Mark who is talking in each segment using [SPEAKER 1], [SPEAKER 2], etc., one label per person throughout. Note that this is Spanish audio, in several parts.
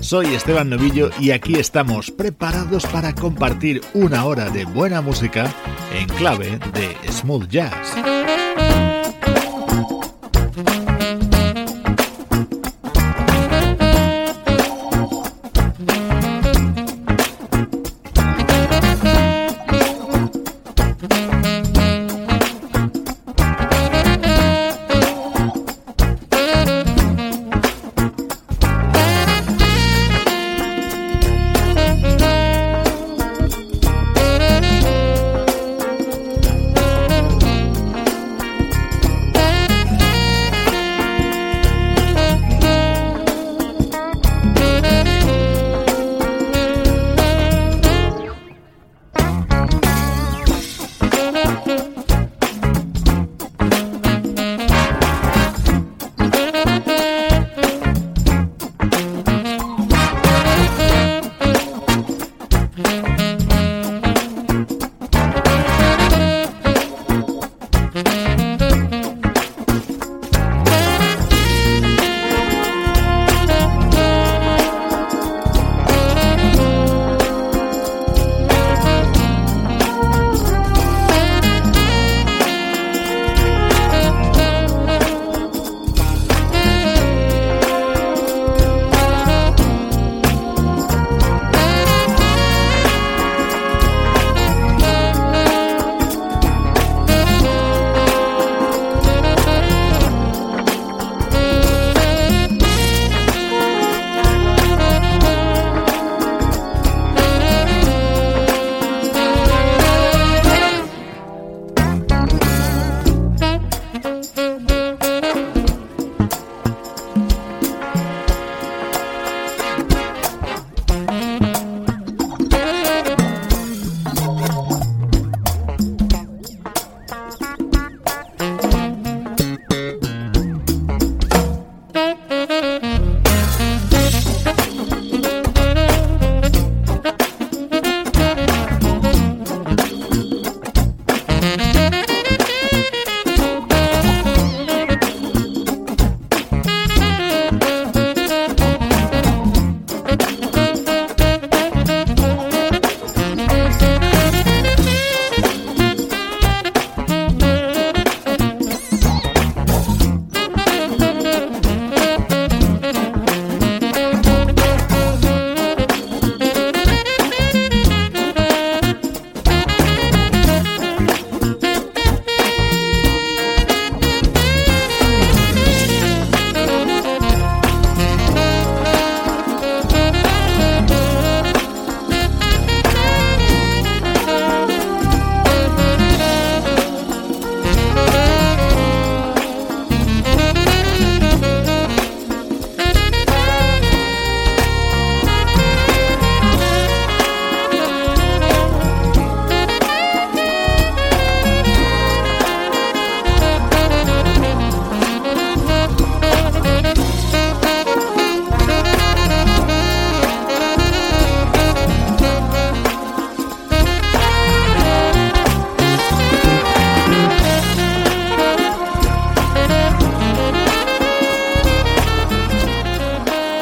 [SPEAKER 1] Soy Esteban Novillo y aquí estamos preparados para compartir una hora de buena música en clave de smooth jazz.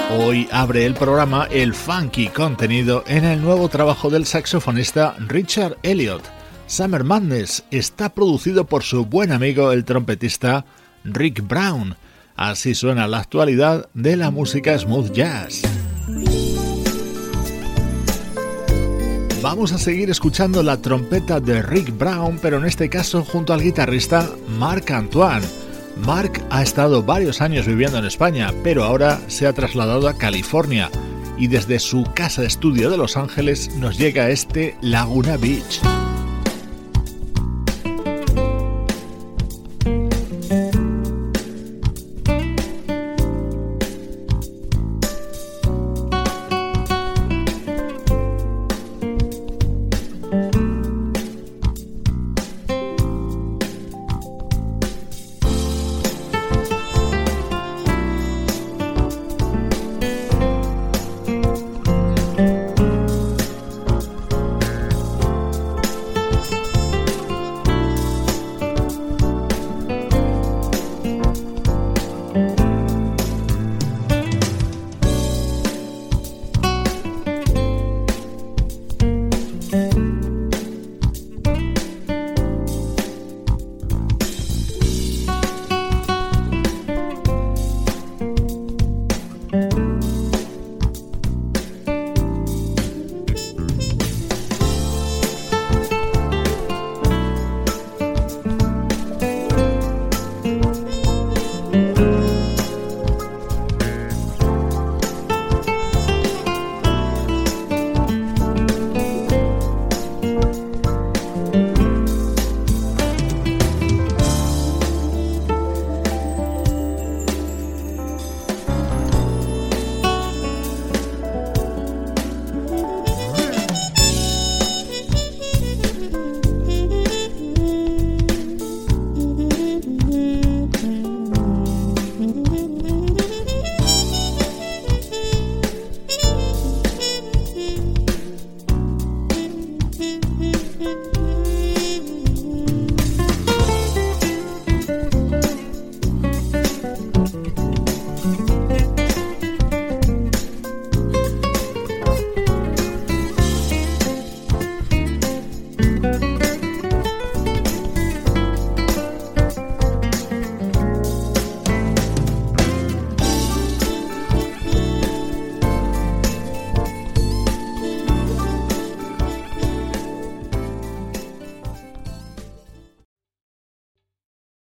[SPEAKER 1] Hoy abre el programa el funky contenido en el nuevo trabajo del saxofonista Richard Elliot. Summer Madness está producido por su buen amigo el trompetista Rick Brown. Así suena la actualidad de la música smooth jazz. Vamos a seguir escuchando la trompeta de Rick Brown, pero en este caso junto al guitarrista Marc Antoine. Mark ha estado varios años viviendo en España, pero ahora se ha trasladado a California y desde su casa de estudio de Los Ángeles nos llega este Laguna Beach.